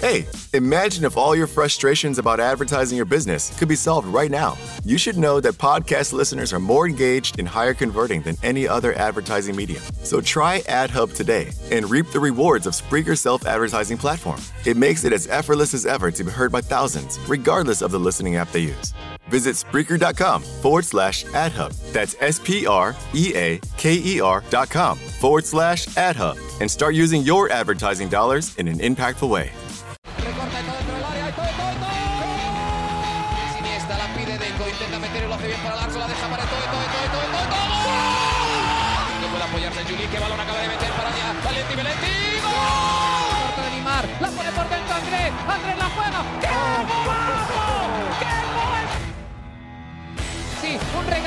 Hey, imagine if all your frustrations about advertising your business could be solved right now. You should know that podcast listeners are more engaged and higher converting than any other advertising medium. So try AdHub today and reap the rewards of Spreaker's self advertising platform. It makes it as effortless as ever to be heard by thousands, regardless of the listening app they use. Visit Spreaker.com forward slash AdHub. That's S P R E A K E R dot com forward slash AdHub and start using your advertising dollars in an impactful way.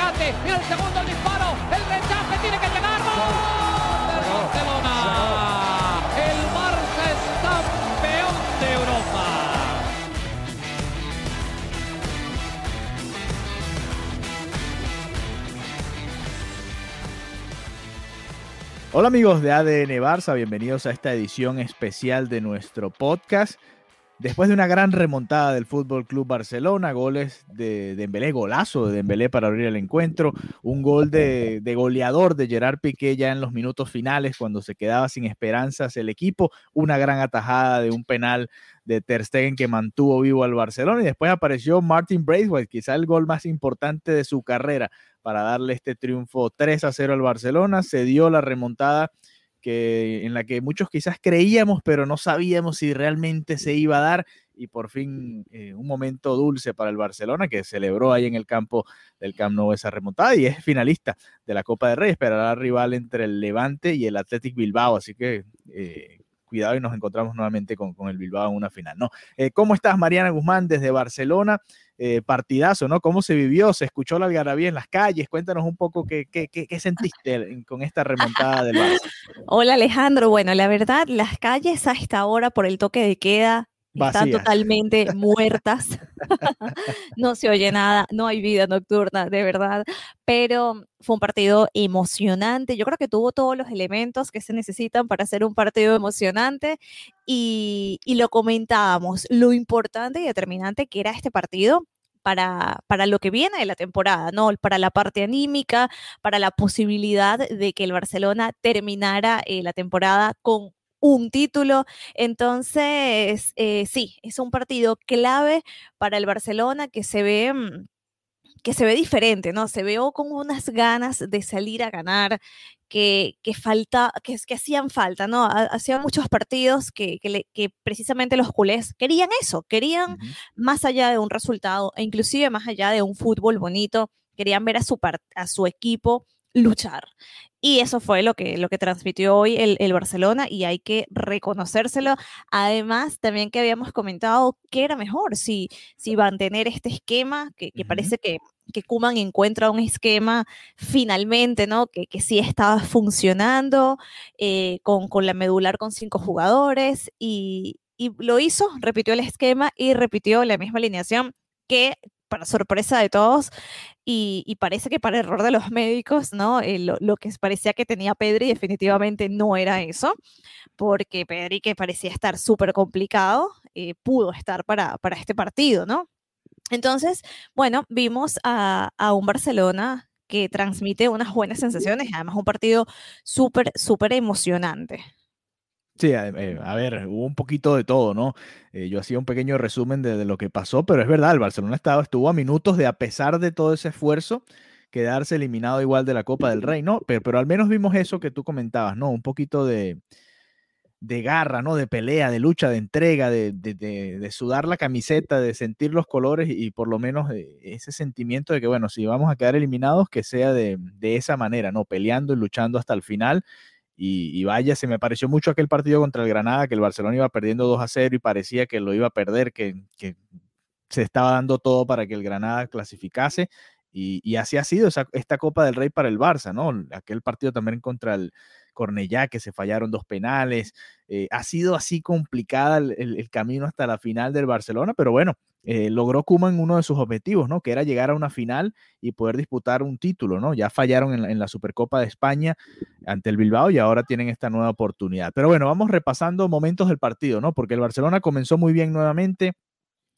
Regate, mira el segundo disparo, el rechace tiene que llegar. ¡Gol! Del Barcelona. El Barça es campeón de Europa. Hola amigos de ADN Barça, bienvenidos a esta edición especial de nuestro podcast. Después de una gran remontada del Fútbol Club Barcelona, goles de Dembélé, golazo de Dembélé para abrir el encuentro, un gol de, de, goleador de Gerard Piqué ya en los minutos finales cuando se quedaba sin esperanzas el equipo, una gran atajada de un penal de Ter Stegen que mantuvo vivo al Barcelona y después apareció Martin Braithwaite, quizá el gol más importante de su carrera para darle este triunfo 3 a 0 al Barcelona, se dio la remontada que, en la que muchos quizás creíamos, pero no sabíamos si realmente se iba a dar. Y por fin eh, un momento dulce para el Barcelona que celebró ahí en el campo del Camp Nou esa remontada y es finalista de la Copa del Rey. Esperará al rival entre el Levante y el Athletic Bilbao. Así que eh, cuidado y nos encontramos nuevamente con, con, el Bilbao en una final. ¿no? Eh, ¿Cómo estás, Mariana Guzmán, desde Barcelona? Eh, partidazo, ¿no? ¿Cómo se vivió? ¿Se escuchó la algarabía en las calles? Cuéntanos un poco qué, qué, qué, sentiste con esta remontada del Barça. Hola, Alejandro. Bueno, la verdad, las calles a esta hora por el toque de queda están Vacías. totalmente muertas. no se oye nada, no hay vida nocturna, de verdad. Pero fue un partido emocionante. Yo creo que tuvo todos los elementos que se necesitan para hacer un partido emocionante. Y, y lo comentábamos, lo importante y determinante que era este partido para, para, lo que viene de la temporada, ¿no? Para la parte anímica, para la posibilidad de que el Barcelona terminara eh, la temporada con un título. Entonces, eh, sí, es un partido clave para el Barcelona que se ve que se ve diferente, ¿no? Se ve con unas ganas de salir a ganar, que, que falta, que, que hacían falta, ¿no? Hacían muchos partidos que, que, le, que, precisamente los culés querían eso, querían uh -huh. más allá de un resultado e inclusive más allá de un fútbol bonito, querían ver a su, a su equipo luchar. Y eso fue lo que, lo que transmitió hoy el, el, Barcelona y hay que reconocérselo. Además, también que habíamos comentado que era mejor si, si mantener este esquema, que, que uh -huh. parece que, que Kuman encuentra un esquema finalmente, ¿no? Que, que sí estaba funcionando eh, con, con la medular con cinco jugadores y, y lo hizo, repitió el esquema y repitió la misma alineación que para sorpresa de todos y, parece que para error de los médicos, ¿no? Eh, lo, lo, que parecía que tenía Pedri definitivamente no era eso, porque Pedri que parecía estar súper complicado, eh, pudo estar para, para este partido, ¿no? Entonces, bueno, vimos a, a un Barcelona que transmite unas buenas sensaciones, además un partido súper, súper emocionante. Sí, eh, a ver, hubo un poquito de todo, ¿no? Eh, yo hacía un pequeño resumen de, de, lo que pasó, pero es verdad, el Barcelona estaba, estuvo a minutos de, a pesar de todo ese esfuerzo, quedarse eliminado igual de la Copa del Rey, ¿no? Pero, pero al menos vimos eso que tú comentabas, ¿no? Un poquito de, de garra, ¿no? De pelea, de lucha, de entrega, de, de, de, sudar la camiseta, de sentir los colores y, por lo menos eh, ese sentimiento de que, bueno, si vamos a quedar eliminados, que sea de, esa manera, ¿no? Peleando y luchando hasta el final y, vaya, se me pareció mucho aquel partido contra el Granada, que el Barcelona iba perdiendo 2 a 0 y parecía que lo iba a perder, que, que se estaba dando todo para que el Granada clasificase. Y, y así ha sido esa, esta Copa del Rey para el Barça, ¿no? Aquel partido también contra el, Cornellá, que se fallaron dos penales. Eh, ha sido así complicada el, camino hasta la final del Barcelona, pero bueno, eh, logró Kuman uno de sus objetivos, ¿no? Que era llegar a una final y poder disputar un título, ¿no? Ya fallaron en la, Supercopa de España ante el Bilbao y ahora tienen esta nueva oportunidad. Pero bueno, vamos repasando momentos del partido, ¿no? Porque el Barcelona comenzó muy bien nuevamente.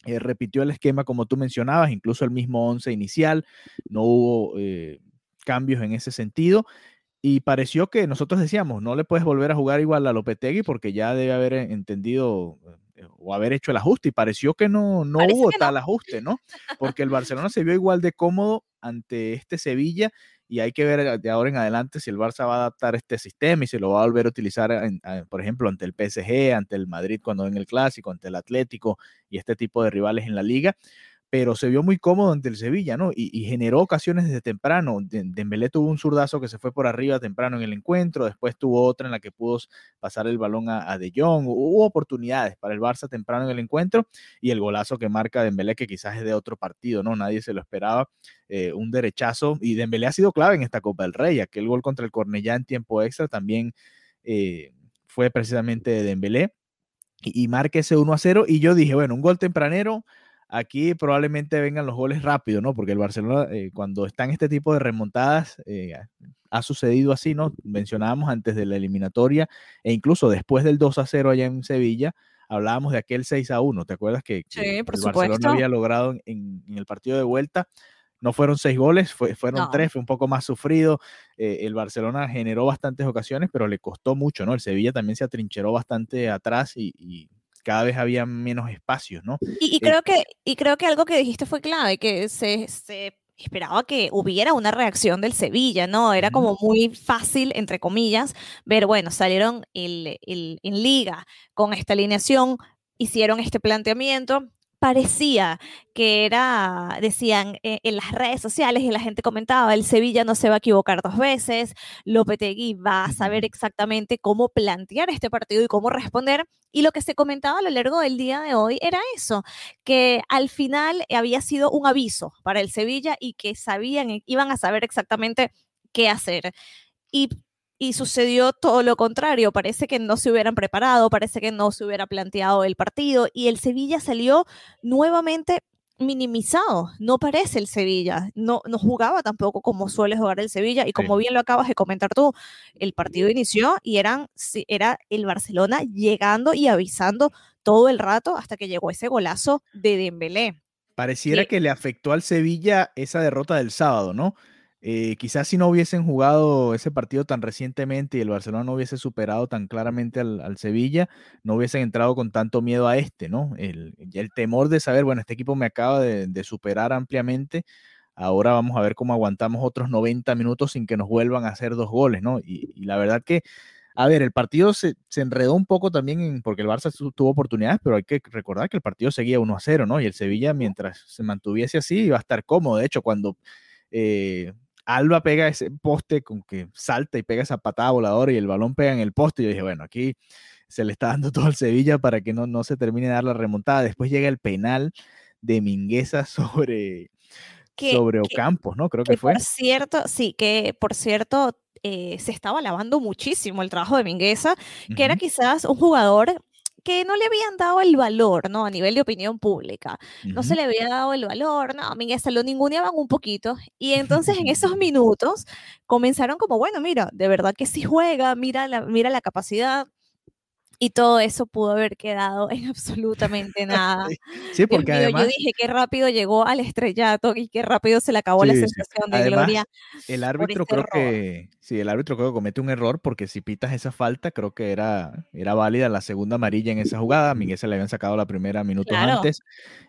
Eh, repitió el esquema como tú mencionabas, incluso el mismo 11 inicial, no hubo cambios en ese sentido y pareció que nosotros decíamos, no le puedes volver a jugar igual a Lopetegui porque ya debe haber entendido eh, o haber hecho el ajuste y pareció que no, no hubo tal ajuste, ¿no? Porque el Barcelona se vio igual de cómodo ante este Sevilla y hay que ver de ahora en adelante si el Barça va a adaptar este sistema y si lo va a volver a utilizar, por ejemplo, ante el PSG, ante el Madrid cuando en el Clásico, ante el Atlético y este tipo de rivales en la liga pero se vio muy cómodo ante el Sevilla, ¿no? Y, generó ocasiones desde temprano. Dembélé tuvo un zurdazo que se fue por arriba temprano en el encuentro, después tuvo otra en la que pudo pasar el balón a, De Jong. Hubo oportunidades para el Barça temprano en el encuentro y el golazo que marca Dembélé, que quizás es de otro partido, ¿no? Nadie se lo esperaba. Eh, un derechazo y Dembélé ha sido clave en esta Copa del Rey. Aquel gol contra el Cornellá en tiempo extra también eh, fue precisamente de Dembélé y, y marca ese 1 a 0 y yo dije, bueno, un gol tempranero Aquí probablemente vengan los goles rápido, ¿no? Porque el Barcelona, eh, cuando está en este tipo de remontadas, eh, ha sucedido así, ¿no? Mencionábamos antes de la eliminatoria e incluso después del 2 a 0 allá en Sevilla, hablábamos de aquel 6 a 1. ¿Te acuerdas que, el Barcelona había logrado en, el partido de vuelta? No fueron seis goles, fueron tres, fue un poco más sufrido. Eh, el Barcelona generó bastantes ocasiones, pero le costó mucho, ¿no? El Sevilla también se atrincheró bastante atrás y cada vez había menos espacios, ¿no? Y, eh, creo, que, y creo que algo que dijiste fue clave, que se, esperaba que hubiera una reacción del Sevilla, ¿no? Era como muy fácil, entre comillas, ver, bueno, salieron el, en liga con esta alineación, hicieron este planteamiento, parecía que era, decían eh, en las redes sociales y la gente comentaba, el Sevilla no se va a equivocar dos veces, Lopetegui va a saber exactamente cómo plantear este partido y cómo responder. Y lo que se comentaba a lo largo del día de hoy era eso, que al final había sido un aviso para el Sevilla y que sabían, iban a saber exactamente qué hacer. Y y sucedió todo lo contrario. Parece que no se hubieran preparado, parece que no se hubiera planteado el partido y el Sevilla salió nuevamente minimizado. No parece el Sevilla, no, no jugaba tampoco como suele jugar el Sevilla y como bien lo acabas de comentar tú, el partido inició y eran, era el Barcelona llegando y avisando todo el rato hasta que llegó ese golazo de Dembélé. Pareciera que le afectó al Sevilla esa derrota del sábado, ¿no? Eh, quizás si no hubiesen jugado ese partido tan recientemente y el Barcelona no hubiese superado tan claramente al, Sevilla, no hubiesen entrado con tanto miedo a este, ¿no? El, temor de saber, bueno, este equipo me acaba de, superar ampliamente, ahora vamos a ver cómo aguantamos otros 90 minutos sin que nos vuelvan a hacer dos goles, ¿no? Y, la verdad que, a ver, el partido se, enredó un poco también porque el Barça tuvo oportunidades, pero hay que recordar que el partido seguía 1 a 0, ¿no? Y el Sevilla, mientras se mantuviese así, iba a estar cómodo. De hecho, cuando... Eh, Alba pega ese poste con que salta y pega esa patada voladora y el balón pega en el poste. Y yo dije, bueno, aquí se le está dando todo al Sevilla para que no, no se termine de dar la remontada. Después llega el penal de Mingueza sobre, sobre Ocampos, ¿no? Creo que, fue. Por cierto, sí, que por cierto eh, se estaba lavando muchísimo el trabajo de Mingueza, que era quizás un jugador que no le habían dado el valor, ¿no? A nivel de opinión pública. No se le había dado el valor, no, a mí se lo ninguneaban un poquito. Y entonces en esos minutos comenzaron como, bueno, mira, de verdad que sí juega, mira la, mira la capacidad, y todo eso pudo haber quedado en absolutamente nada. Sí, porque además, yo dije qué rápido llegó al estrellato y qué rápido se le acabó la sensación de gloria. El árbitro creo que sí, el árbitro creo que comete un error porque si pitas esa falta, creo que era, era válida la segunda amarilla en esa jugada. A Miguel se le habían sacado la primera minutos antes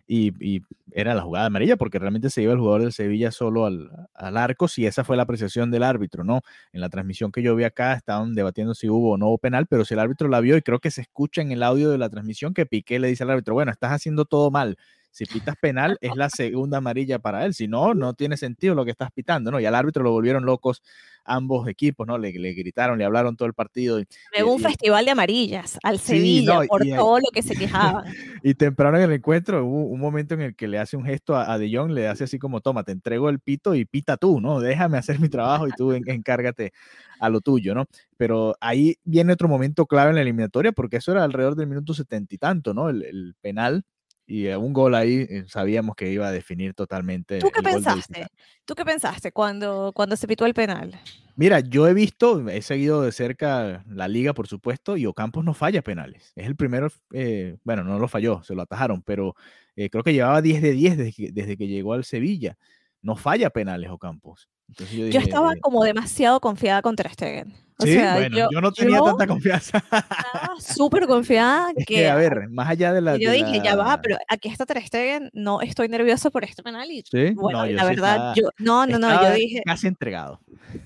y, y, era la jugada amarilla porque realmente se iba el jugador del Sevilla solo al, al arco. Si esa fue la apreciación del árbitro, ¿no? En la transmisión que yo vi acá estaban debatiendo si hubo o no penal, pero si el árbitro la vio y creo que se escucha en el audio de la transmisión que Piqué le dice al árbitro, bueno, estás haciendo todo mal. Si pitas penal, es la segunda amarilla para él. Si no, no tiene sentido lo que estás pitando, ¿no? Y al árbitro lo volvieron locos ambos equipos, ¿no? Le, le gritaron, le hablaron todo el partido. Y, un festival de amarillas al Sevilla por todo lo que se quejaban. y temprano en el encuentro hubo un momento en el que le hace un gesto a, De Jong, le hace así como, toma, te entrego el pito y pita tú, ¿no? Déjame hacer mi trabajo y tú encárgate a lo tuyo, ¿no? Pero ahí viene otro momento clave en la eliminatoria, porque eso era alrededor del minuto setenta y tanto, ¿no? el penal y un gol ahí eh, sabíamos que iba a definir totalmente. ¿Tú qué pensaste? ¿Tú qué pensaste cuando, cuando se pitó el penal? Mira, yo he visto, he seguido de cerca la liga, por supuesto, y Ocampos no falla penales. Es el primero, eh, bueno, no lo falló, se lo atajaron, pero eh, creo que llevaba 10 de 10 desde que, desde que llegó al Sevilla. No falla penales Ocampos. Yo, estaba como demasiado confiada contra Stegen sí, bueno, yo, no tenía tanta confianza. Estaba súper confiada que, A ver, más allá de la... Yo dije, ya va, pero aquí está Ter Stegen, no estoy nervioso por este penal y... ¿Sí? Bueno, la verdad, yo... No, no, no, yo dije... Casi entregado.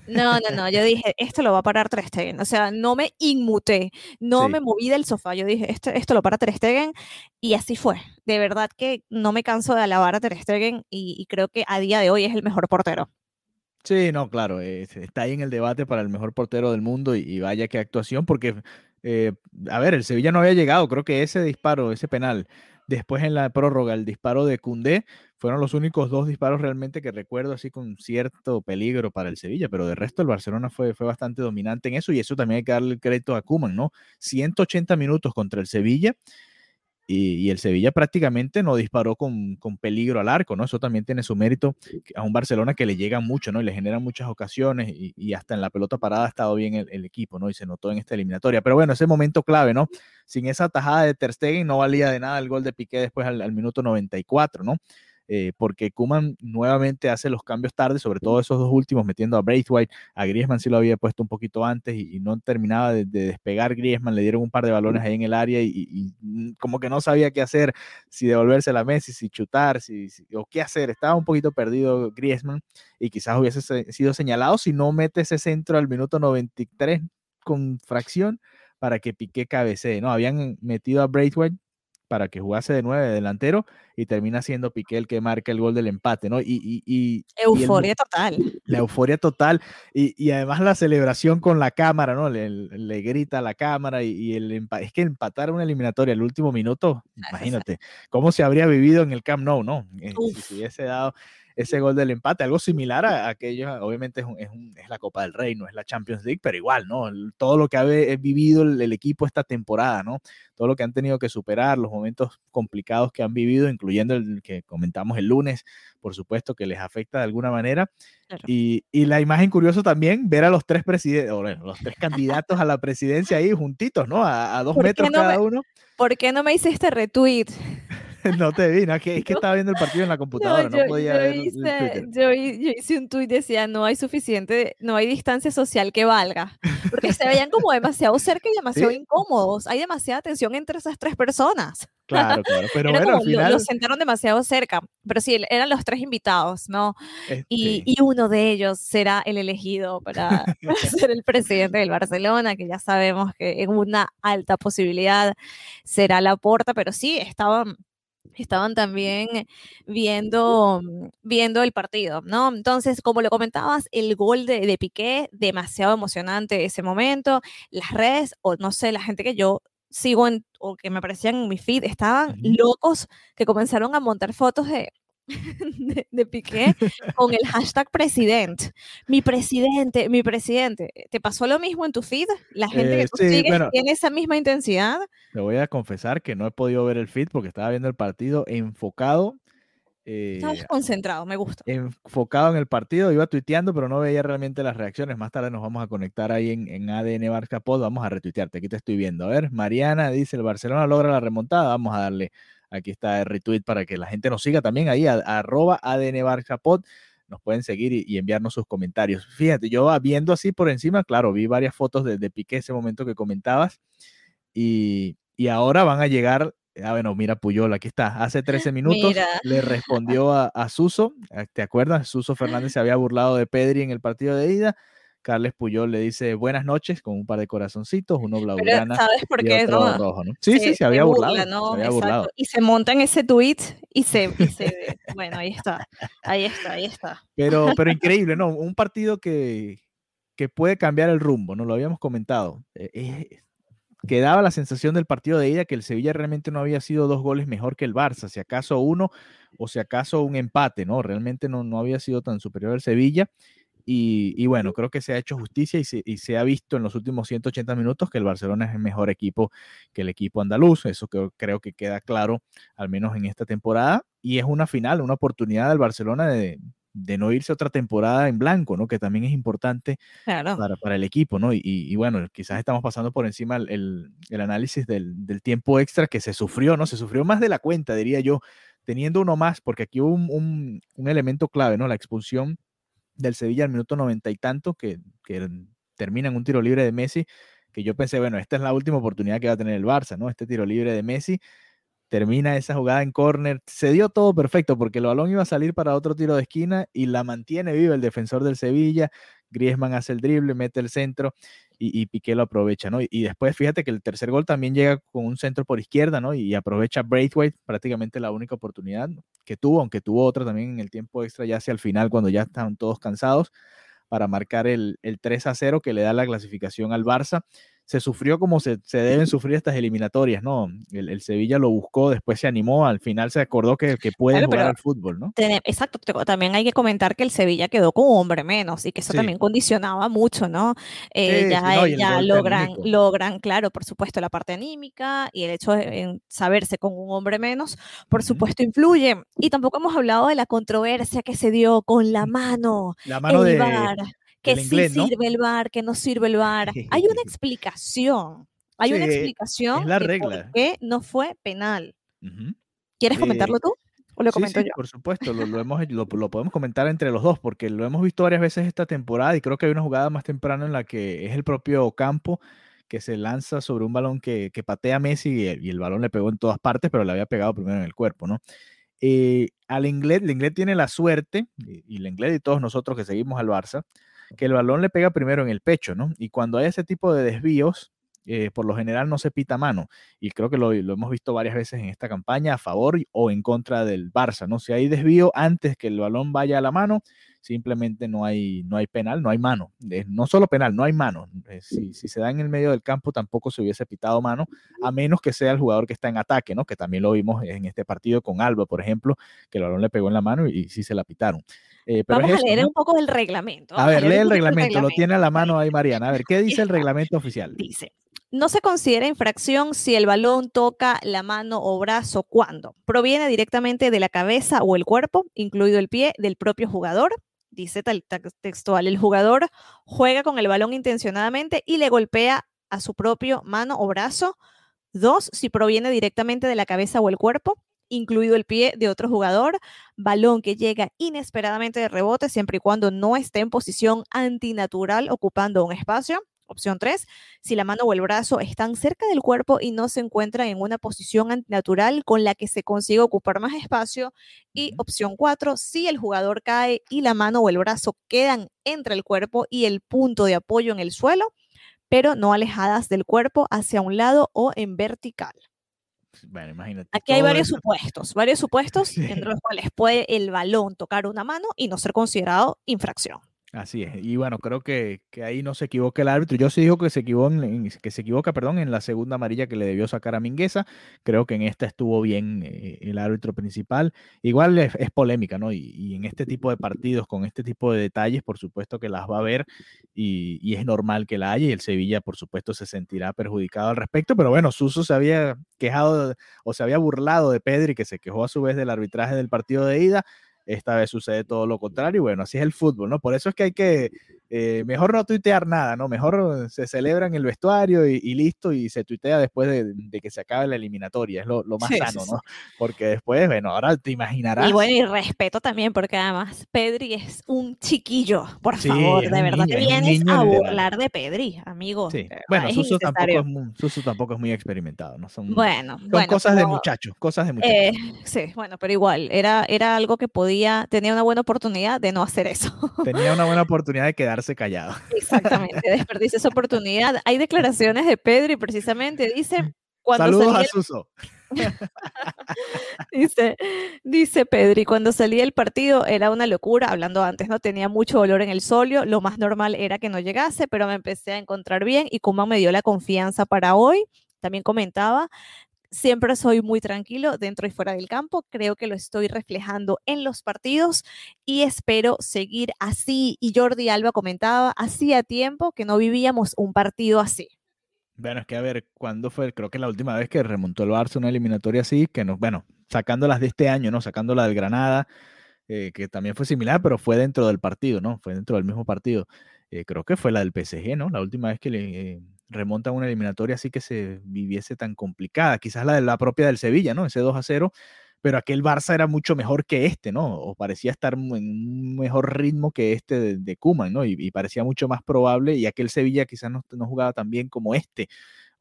No, no, no, yo dije, esto lo va a parar Ter Stegen. O sea, no me inmuté, no me moví del sofá. Yo dije, esto, esto lo para Ter Stegen y así fue. De verdad que no me canso de alabar a Ter Stegen y, y creo que a día de hoy es el mejor portero. Sí, no, claro, eh, está ahí en el debate para el mejor portero del mundo y, vaya qué actuación, porque, eh, a ver, el Sevilla no había llegado, creo que ese disparo, ese penal, después en la prórroga, el disparo de Cundé, fueron los únicos dos disparos realmente que recuerdo así con cierto peligro para el Sevilla, pero de resto el Barcelona fue, fue bastante dominante en eso y eso también hay que darle el crédito a Kuman, ¿no? 180 minutos contra el Sevilla y, el Sevilla prácticamente no disparó con, peligro al arco, ¿no? Eso también tiene su mérito a un Barcelona que le llega mucho, ¿no? Y le genera muchas ocasiones y, hasta en la pelota parada ha estado bien el, equipo, ¿no? Y se notó en esta eliminatoria. Pero bueno, ese momento clave, ¿no? Sin esa tajada de Ter Stegen no valía de nada el gol de Piqué después al, al minuto 94, ¿no? Eh, porque Kuman nuevamente hace los cambios tarde, sobre todo esos dos últimos, metiendo a Braithwaite, a Griezmann sí lo había puesto un poquito antes y, no terminaba de, despegar Griezmann, le dieron un par de balones ahí en el área y, mm, como que no sabía qué hacer, si devolverse la Messi, si chutar, si, o qué hacer, estaba un poquito perdido Griezmann y quizás hubiese sido señalado si no mete ese centro al minuto 93 con fracción para que Piqué cabecee, ¿no? Habían metido a Braithwaite para que jugase de nueve delantero y termina siendo Piqué el que marca el gol del empate, ¿no? Y, y, euforia total. La euforia total y, además la celebración con la cámara, ¿no? Le, grita a la cámara y, el es que empatar una eliminatoria el último minuto, imagínate, cómo se habría vivido en el Camp Nou, ¿no? Eh, si se hubiese dado ese gol del empate, algo similar a, aquello, obviamente es, es, la Copa del Rey, no es la Champions League, pero igual, ¿no? todo lo que ha vivido el, equipo esta temporada, ¿no? Todo lo que han tenido que superar, los momentos complicados que han vivido, incluyendo el que comentamos el lunes, por supuesto, que les afecta de alguna manera. Y, y, la imagen curiosa también, ver a los tres presidentes, los tres candidatos a la presidencia ahí juntitos, ¿no? A, dos metros cada uno. ¿Por qué no me hiciste retweet? no te vi, no, es que, es que estaba viendo el partido en la computadora, no, yo, podía ver hice, yo, hice un tuit, decía, no hay suficiente, no hay distancia social que valga, porque se veían como demasiado cerca y demasiado incómodos, hay demasiada tensión entre esas tres personas. Claro, claro, pero bueno, al final... Los sentaron demasiado cerca, pero sí, eran los tres invitados, ¿no? Y, este y, uno de ellos será el elegido para, ser el presidente del Barcelona, que ya sabemos que en una alta posibilidad será la porta, pero sí, estaban estaban también viendo, viendo el partido, ¿no? Entonces, como lo comentabas, el gol de, de Piqué, demasiado emocionante ese momento, las redes, o no sé, la gente que yo sigo en, o que me aparecían en mi feed, estaban locos que comenzaron a montar fotos de, de, Piqué con el hashtag president. Mi presidente, mi presidente. ¿Te pasó lo mismo en tu feed? ¿La gente que eh, tú sigues tiene esa misma intensidad? Te voy a confesar que no he podido ver el feed porque estaba viendo el partido enfocado. Eh, concentrado, me gusta. Enfocado en el partido, iba tuiteando, pero no veía realmente las reacciones. Más tarde nos vamos a conectar ahí en, en ADN Barca Pod, vamos a retuitearte. Aquí te estoy viendo. A ver, Mariana dice: el Barcelona logra la remontada. Vamos a darle Aquí está el retweet para que la gente nos siga también ahí, a, arroba ADN Nos pueden seguir y, enviarnos sus comentarios. Fíjate, yo viendo así por encima, claro, vi varias fotos de, de Piqué ese momento que comentabas. Y, ahora van a llegar Ah, bueno, mira Puyol, aquí está. Hace 13 minutos le respondió a, a, Suso. ¿Te acuerdas? Suso Fernández se había burlado de Pedri en el partido de ida Carles Puyol le dice buenas noches con un par de corazoncitos, uno blaugrana ¿Sabes por y qué? otro No, rojo, ¿no? Sí, sí, se, había burlado. se había burlado. Y se monta en ese tweet y se, y se- bueno, ahí está, ahí está, ahí está. Pero, pero increíble, ¿no? Un partido que, que puede cambiar el rumbo, ¿no? Lo habíamos comentado. Eh, eh, que daba la sensación del partido de ida que el Sevilla realmente no había sido dos goles mejor que el Barça, si acaso uno o si acaso un empate, ¿no? Realmente no, no había sido tan superior el Sevilla. Y, y bueno, creo que se ha hecho justicia y se, y se ha visto en los últimos 180 minutos que el Barcelona es el mejor equipo que el equipo andaluz. Eso que, creo que queda claro, al menos en esta temporada. Y es una final, una oportunidad del Barcelona de, de no irse otra temporada en blanco, ¿no? Que también es importante Claro. para, para el equipo, ¿no? Y, y bueno, quizás estamos pasando por encima el, el- el análisis del, del tiempo extra que se sufrió, ¿no? Se sufrió más de la cuenta, diría yo, teniendo uno más, porque aquí hubo un, un- un elemento clave, ¿no? La expulsión del Sevilla al minuto noventa y tanto, que, que termina en un tiro libre de Messi, que yo pensé, bueno, esta es la última oportunidad que va a tener el Barça, ¿no? Este tiro libre de Messi. Termina esa jugada en córner, se dio todo perfecto porque el balón iba a salir para otro tiro de esquina y la mantiene viva el defensor del Sevilla. Griezmann hace el drible, mete el centro y, y Piqué lo aprovecha, ¿no? Y, y después fíjate que el tercer gol también llega con un centro por izquierda, ¿no? Y aprovecha Braithwaite, prácticamente la única oportunidad que tuvo, aunque tuvo otra también en el tiempo extra ya hacia el final cuando ya estaban todos cansados para marcar el, el 3 a 0 que le da la clasificación al Barça. Se sufrió como se, se deben sufrir estas eliminatorias, ¿no? El, el Sevilla lo buscó, después se animó, al final se acordó que, que puede Claro, jugar al fútbol, ¿no? Exacto, te- también hay que comentar que el Sevilla quedó con un hombre menos y que eso Sí. también condicionaba mucho, ¿no? Eh, Sí, ya no, ya logran, anímico. logran, claro, por supuesto, la parte anímica y el hecho de saberse con un hombre menos, por supuesto, influye. Y tampoco hemos hablado de la controversia que se dio con la mano, La mano de... que sí inglés, ¿no? sirve el VAR, que no sirve el VAR. Hay una explicación, hay una Sí, explicación la de regla. por qué no fue penal. Ujú. ¿Quieres Eh, comentarlo tú o lo Sí, comento sí, yo? por supuesto, lo, lo hemos, lo, lo podemos comentar entre los dos, porque lo hemos visto varias veces esta temporada y creo que hay una jugada más temprano en la que es el propio campo que se lanza sobre un balón que, que patea a Messi y el, y el balón le pegó en todas partes, pero le había pegado primero en el cuerpo, ¿no? Eh, al inglés, el inglés tiene la suerte, y el inglés y todos nosotros que seguimos al Barça, que el balón le pega primero en el pecho, ¿no? Y cuando hay ese tipo de desvíos, eh, por lo general no se pita mano. Y creo que lo, hemos visto varias veces en esta campaña a favor o en contra del Barça, ¿no? Si hay desvío antes que el balón vaya a la mano, simplemente no hay, no hay penal, no hay mano. No solo penal, no hay mano. Eh, si, si se da en el medio del campo, tampoco se hubiese pitado mano, a menos que sea el jugador que está en ataque, ¿no? Que también lo vimos en este partido con Alba, por ejemplo, que el balón le pegó en la mano y, y sí se la pitaron. Eh, pero Vamos es a leer ¿no? un poco del reglamento. A ver, lee el poquito reglamento, lo tiene a la mano ahí Mariana. A ver, ¿qué dice el reglamento oficial? Dice, no se considera infracción si el balón toca la mano o brazo cuando proviene directamente de la cabeza o el cuerpo, incluido el pie del propio jugador. Dice tal ta- textual, el jugador juega con el balón intencionadamente y le golpea a su propio mano o brazo. Dos, si proviene directamente de la cabeza o el cuerpo, incluido el pie de otro jugador, balón que llega inesperadamente de rebote siempre y cuando no esté en posición antinatural ocupando un espacio. Opción 3, si la mano o el brazo están cerca del cuerpo y no se encuentran en una posición antinatural con la que se consiga ocupar más espacio. Y opción 4, si el jugador cae y la mano o el brazo quedan entre el cuerpo y el punto de apoyo en el suelo, pero no alejadas del cuerpo hacia un lado o en vertical. Bueno, imagínate. Aquí hay varios eso. supuestos, varios supuestos Sí. entre los cuales puede el balón tocar una mano y no ser considerado infracción. Así es. Y bueno, creo que, que ahí no se equivoca el árbitro. Yo sí digo que se equivoca, en, que se equivoca, perdón, en la segunda amarilla que le debió sacar a Mingueza. Creo que en esta estuvo bien eh, el árbitro principal. Igual es, es polémica, ¿no? Y, y en este tipo de partidos, con este tipo de detalles, por supuesto que las va a ver y, y es normal que la haya. Y el Sevilla, por supuesto, se sentirá perjudicado al respecto. Pero bueno, Suso se había quejado o se había burlado de Pedri, que se quejó a su vez del arbitraje del partido de ida. Esta vez sucede todo lo contrario y bueno, así es el fútbol, ¿no? Por eso es que hay que, eh, mejor no tuitear nada, ¿no? Mejor se celebra en el vestuario y, y listo y se tuitea después de, de que se acabe la eliminatoria, es lo, lo más Sí, sano. ¿no? Porque después, bueno, ahora te imaginarás. Y bueno, y respeto también, porque además Pedri es un chiquillo, por Sí, favor, de verdad niño, te vienes a burlar de Pedri, amigo. Sí, bueno, Suso tampoco, es muy, Suso tampoco es muy experimentado, ¿no? Son, Bueno, son bueno, cosas de muchachos, cosas de muchachos. eh, sí, bueno, pero igual, era, era algo que podía, tenía una buena oportunidad de no hacer eso. Tenía una buena oportunidad de quedarse quedarse callado. Exactamente, desperdicia esa oportunidad. Hay declaraciones de Pedri precisamente, dice... Cuando Saludos a Suso. dice, dice Pedri, cuando salí del partido era una locura, hablando antes, ¿no? Tenía mucho dolor en el solio, lo más normal era que no llegase, pero me empecé a encontrar bien y como me dio la confianza para hoy. También comentaba, siempre soy muy tranquilo dentro y fuera del campo, creo que lo estoy reflejando en los partidos y espero seguir así. Y Jordi Alba comentaba, hacía tiempo que no vivíamos un partido así. Bueno, es que a ver, ¿cuándo fue? Creo que la última vez que remontó el Barça una eliminatoria así, que no, bueno, sacándolas de este año, ¿no? Sacándola del Granada, eh, que también fue similar, pero fue dentro del partido, ¿no? Fue dentro del mismo partido. Eh, creo que fue la del PSG, ¿no? La última vez que le eh, remontan una eliminatoria así que se viviese tan complicada. Quizás la de la propia del Sevilla, ¿no? Ese 2 a 0 pero aquel Barça era mucho mejor que este, ¿no? O parecía estar en un mejor ritmo que este de, de Kuman, ¿no? Y, parecía mucho más probable, y aquel Sevilla quizás no, no jugaba tan bien como este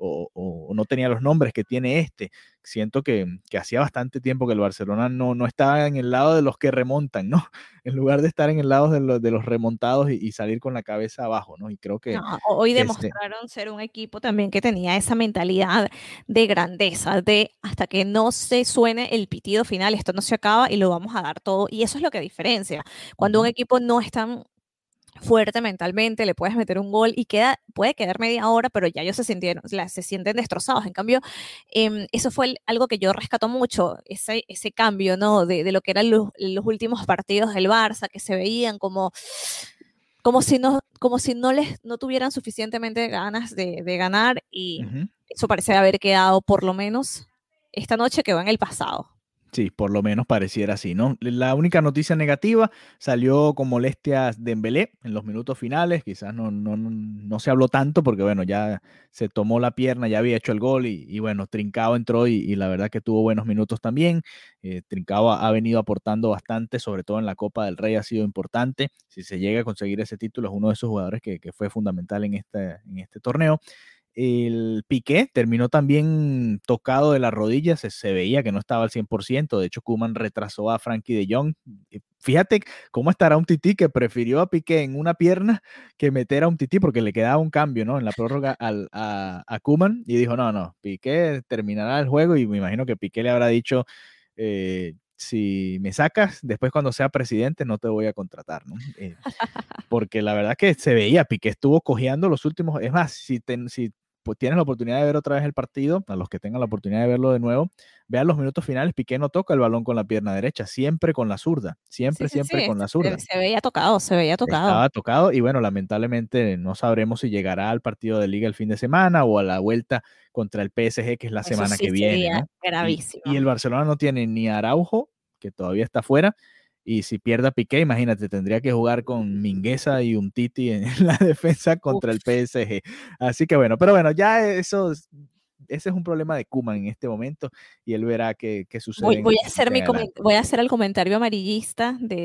o, no tenía los nombres que tiene este. Siento que, hacía bastante tiempo que el Barcelona no, no estaba en el lado de los que remontan, ¿no? En lugar de estar en el lado de, los, de los remontados y, salir con la cabeza abajo, ¿no? Y creo que... hoy demostraron ser un equipo también que tenía esa mentalidad de grandeza, de hasta que no se suene el pitido final, esto no se acaba y lo vamos a dar todo. Y eso es lo que diferencia. Cuando un equipo no es tan fuerte mentalmente, le puedes meter un gol y queda, puede quedar media hora, pero ya ellos se, sintieron, se sienten destrozados. En cambio, em, eso fue algo que yo rescato mucho, ese, ese cambio, ¿no? De, de lo que eran los, los, últimos partidos del Barça, que se veían como, como si no, como si no les, no tuvieran suficientemente ganas de, de ganar y eso parece haber quedado por lo menos esta noche que va en el pasado. Sí, por lo menos pareciera así, ¿no? La única noticia negativa salió con molestias de Embelé en los minutos finales, quizás no, no, no, se habló tanto porque, bueno, ya se tomó la pierna, ya había hecho el gol y, bueno, Trincao entró y, la verdad que tuvo buenos minutos también. Eh, Trincao ha, venido aportando bastante, sobre todo en la Copa del Rey ha sido importante. Si se llega a conseguir ese título, es uno de esos jugadores que, que fue fundamental en este, en este torneo. El Piqué terminó también tocado de las rodillas, se, veía que no estaba al 100%, de hecho Kuman retrasó a Frankie de Jong. Fíjate cómo estará un tití que prefirió a Piqué en una pierna que meter a un tití porque le quedaba un cambio ¿no? en la prórroga al, a, a Kuman y dijo, no, no, Piqué terminará el juego y me imagino que Piqué le habrá dicho, eh, si me sacas, después cuando sea presidente no te voy a contratar, ¿no? Eh, porque la verdad que se veía, Piqué estuvo cojeando los últimos, es más, si, si pues tienes la oportunidad de ver otra vez el partido, a los que tengan la oportunidad de verlo de nuevo, vean los minutos finales, Piqué no toca el balón con la pierna derecha, siempre con la zurda, siempre, siempre con la zurda. Se, veía tocado, se veía tocado. Estaba tocado y bueno, lamentablemente no sabremos si llegará al partido de liga el fin de semana o a la vuelta contra el PSG, que es la semana que viene. Gravísimo. Y, y, el Barcelona no tiene ni Araujo, que todavía está fuera, y si pierde Piqué, imagínate, tendría que jugar con Mingueza y un Titi en la defensa contra el PSG. Así que bueno, pero bueno, ya eso ese es un problema de Kuman en este momento y él verá qué, sucede. Voy, a hacer mi voy a hacer el comentario amarillista de,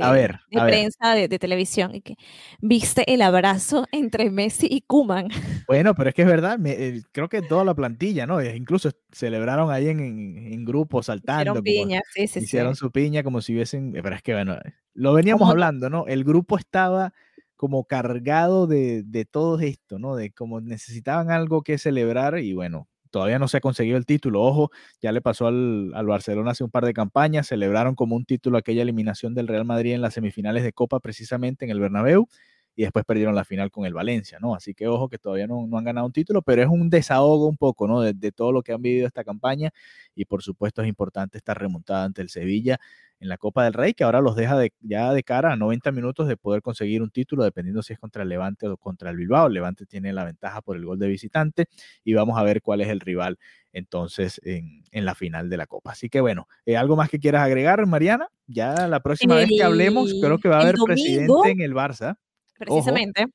de prensa, de, televisión, y que viste el abrazo entre Messi y Kuman. Bueno, pero es que es verdad, eh, creo que toda la plantilla, ¿no? E incluso celebraron ahí en, en, grupo, saltando. Hicieron piña, sí, sí, Hicieron su piña como si hubiesen, pero es que bueno, lo veníamos hablando, ¿no? El grupo estaba como cargado de, de todo esto, ¿no? De como necesitaban algo que celebrar y bueno, todavía no se ha conseguido el título. Ojo, ya le pasó al, Barcelona hace un par de campañas, celebraron como un título aquella eliminación del Real Madrid en las semifinales de Copa precisamente en el Bernabéu y después perdieron la final con el Valencia, ¿no? Así que ojo que todavía no, han ganado un título, pero es un desahogo un poco, ¿no? De, de, todo lo que han vivido esta campaña y por supuesto es importante esta remontada ante el Sevilla en la Copa del Rey, que ahora los deja de, ya de cara a 90 minutos de poder conseguir un título, dependiendo si es contra el Levante o contra el Bilbao. El Levante tiene la ventaja por el gol de visitante y vamos a ver cuál es el rival entonces en, en la final de la Copa. Así que bueno, eh, ¿algo más que quieras agregar, Mariana? Ya la próxima vez que hablemos, creo que va a haber presidente en el Barça. Precisamente,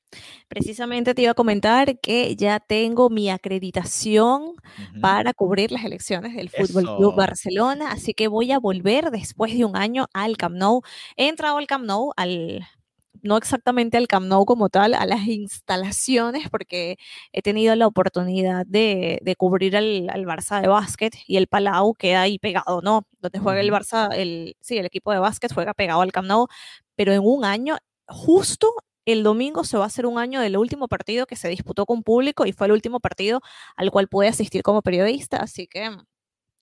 precisamente te iba a comentar que ya tengo mi acreditación para cubrir las elecciones del Fútbol Club Barcelona, así que voy a volver después de un año al Camp Nou. He entrado al Camp Nou, al no exactamente al Camp Nou como tal, a las instalaciones, porque he tenido la oportunidad de, cubrir al, Barça de básquet y el Palau queda ahí pegado, ¿no? Donde juega el Barça, el, sí, el equipo de básquet juega pegado al Camp Nou, pero en un año justo el domingo se va a hacer un año del último partido que se disputó con público y fue el último partido al cual pude asistir como periodista, así que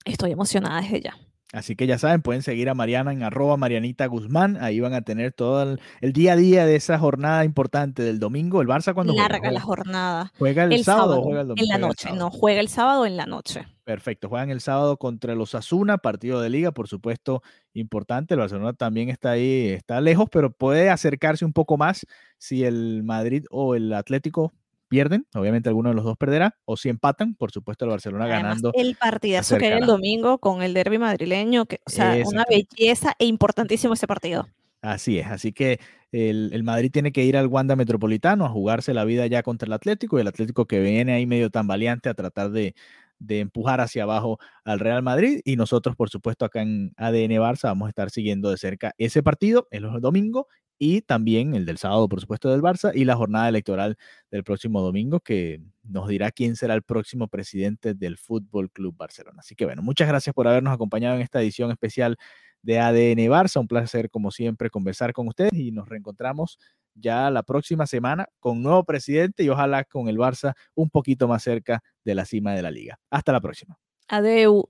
estoy emocionada desde ya. Así que ya saben, pueden seguir a Mariana en arroba Marianita Guzmán. Ahí van a tener todo el, día a día de esa jornada importante del domingo. El Barça cuando Larga la jornada. ¿Juega el, sábado, o juega el domingo? En la noche, no, juega el sábado en la noche. Perfecto, juegan el sábado contra los Asuna, partido de liga, por supuesto, importante. El Barcelona también está ahí, está lejos, pero puede acercarse un poco más si el Madrid o el Atlético pierden, obviamente alguno de los dos perderá, o si empatan, por supuesto el Barcelona ganando. El partidazo que era el domingo con el derby madrileño, que, o sea, una belleza e importantísimo ese partido. Así es, así que el, Madrid tiene que ir al Wanda Metropolitano a jugarse la vida ya contra el Atlético y el Atlético que viene ahí medio tambaleante a tratar de, de empujar hacia abajo al Real Madrid y nosotros por supuesto acá en ADN Barça vamos a estar siguiendo de cerca ese partido el domingo y también el del sábado, por supuesto, del Barça y la jornada electoral del próximo domingo que nos dirá quién será el próximo presidente del Fútbol Club Barcelona. Así que bueno, muchas gracias por habernos acompañado en esta edición especial de ADN Barça. Un placer, como siempre, conversar con ustedes y nos reencontramos ya la próxima semana con nuevo presidente y ojalá con el Barça un poquito más cerca de la cima de la liga. Hasta la próxima. Adeu.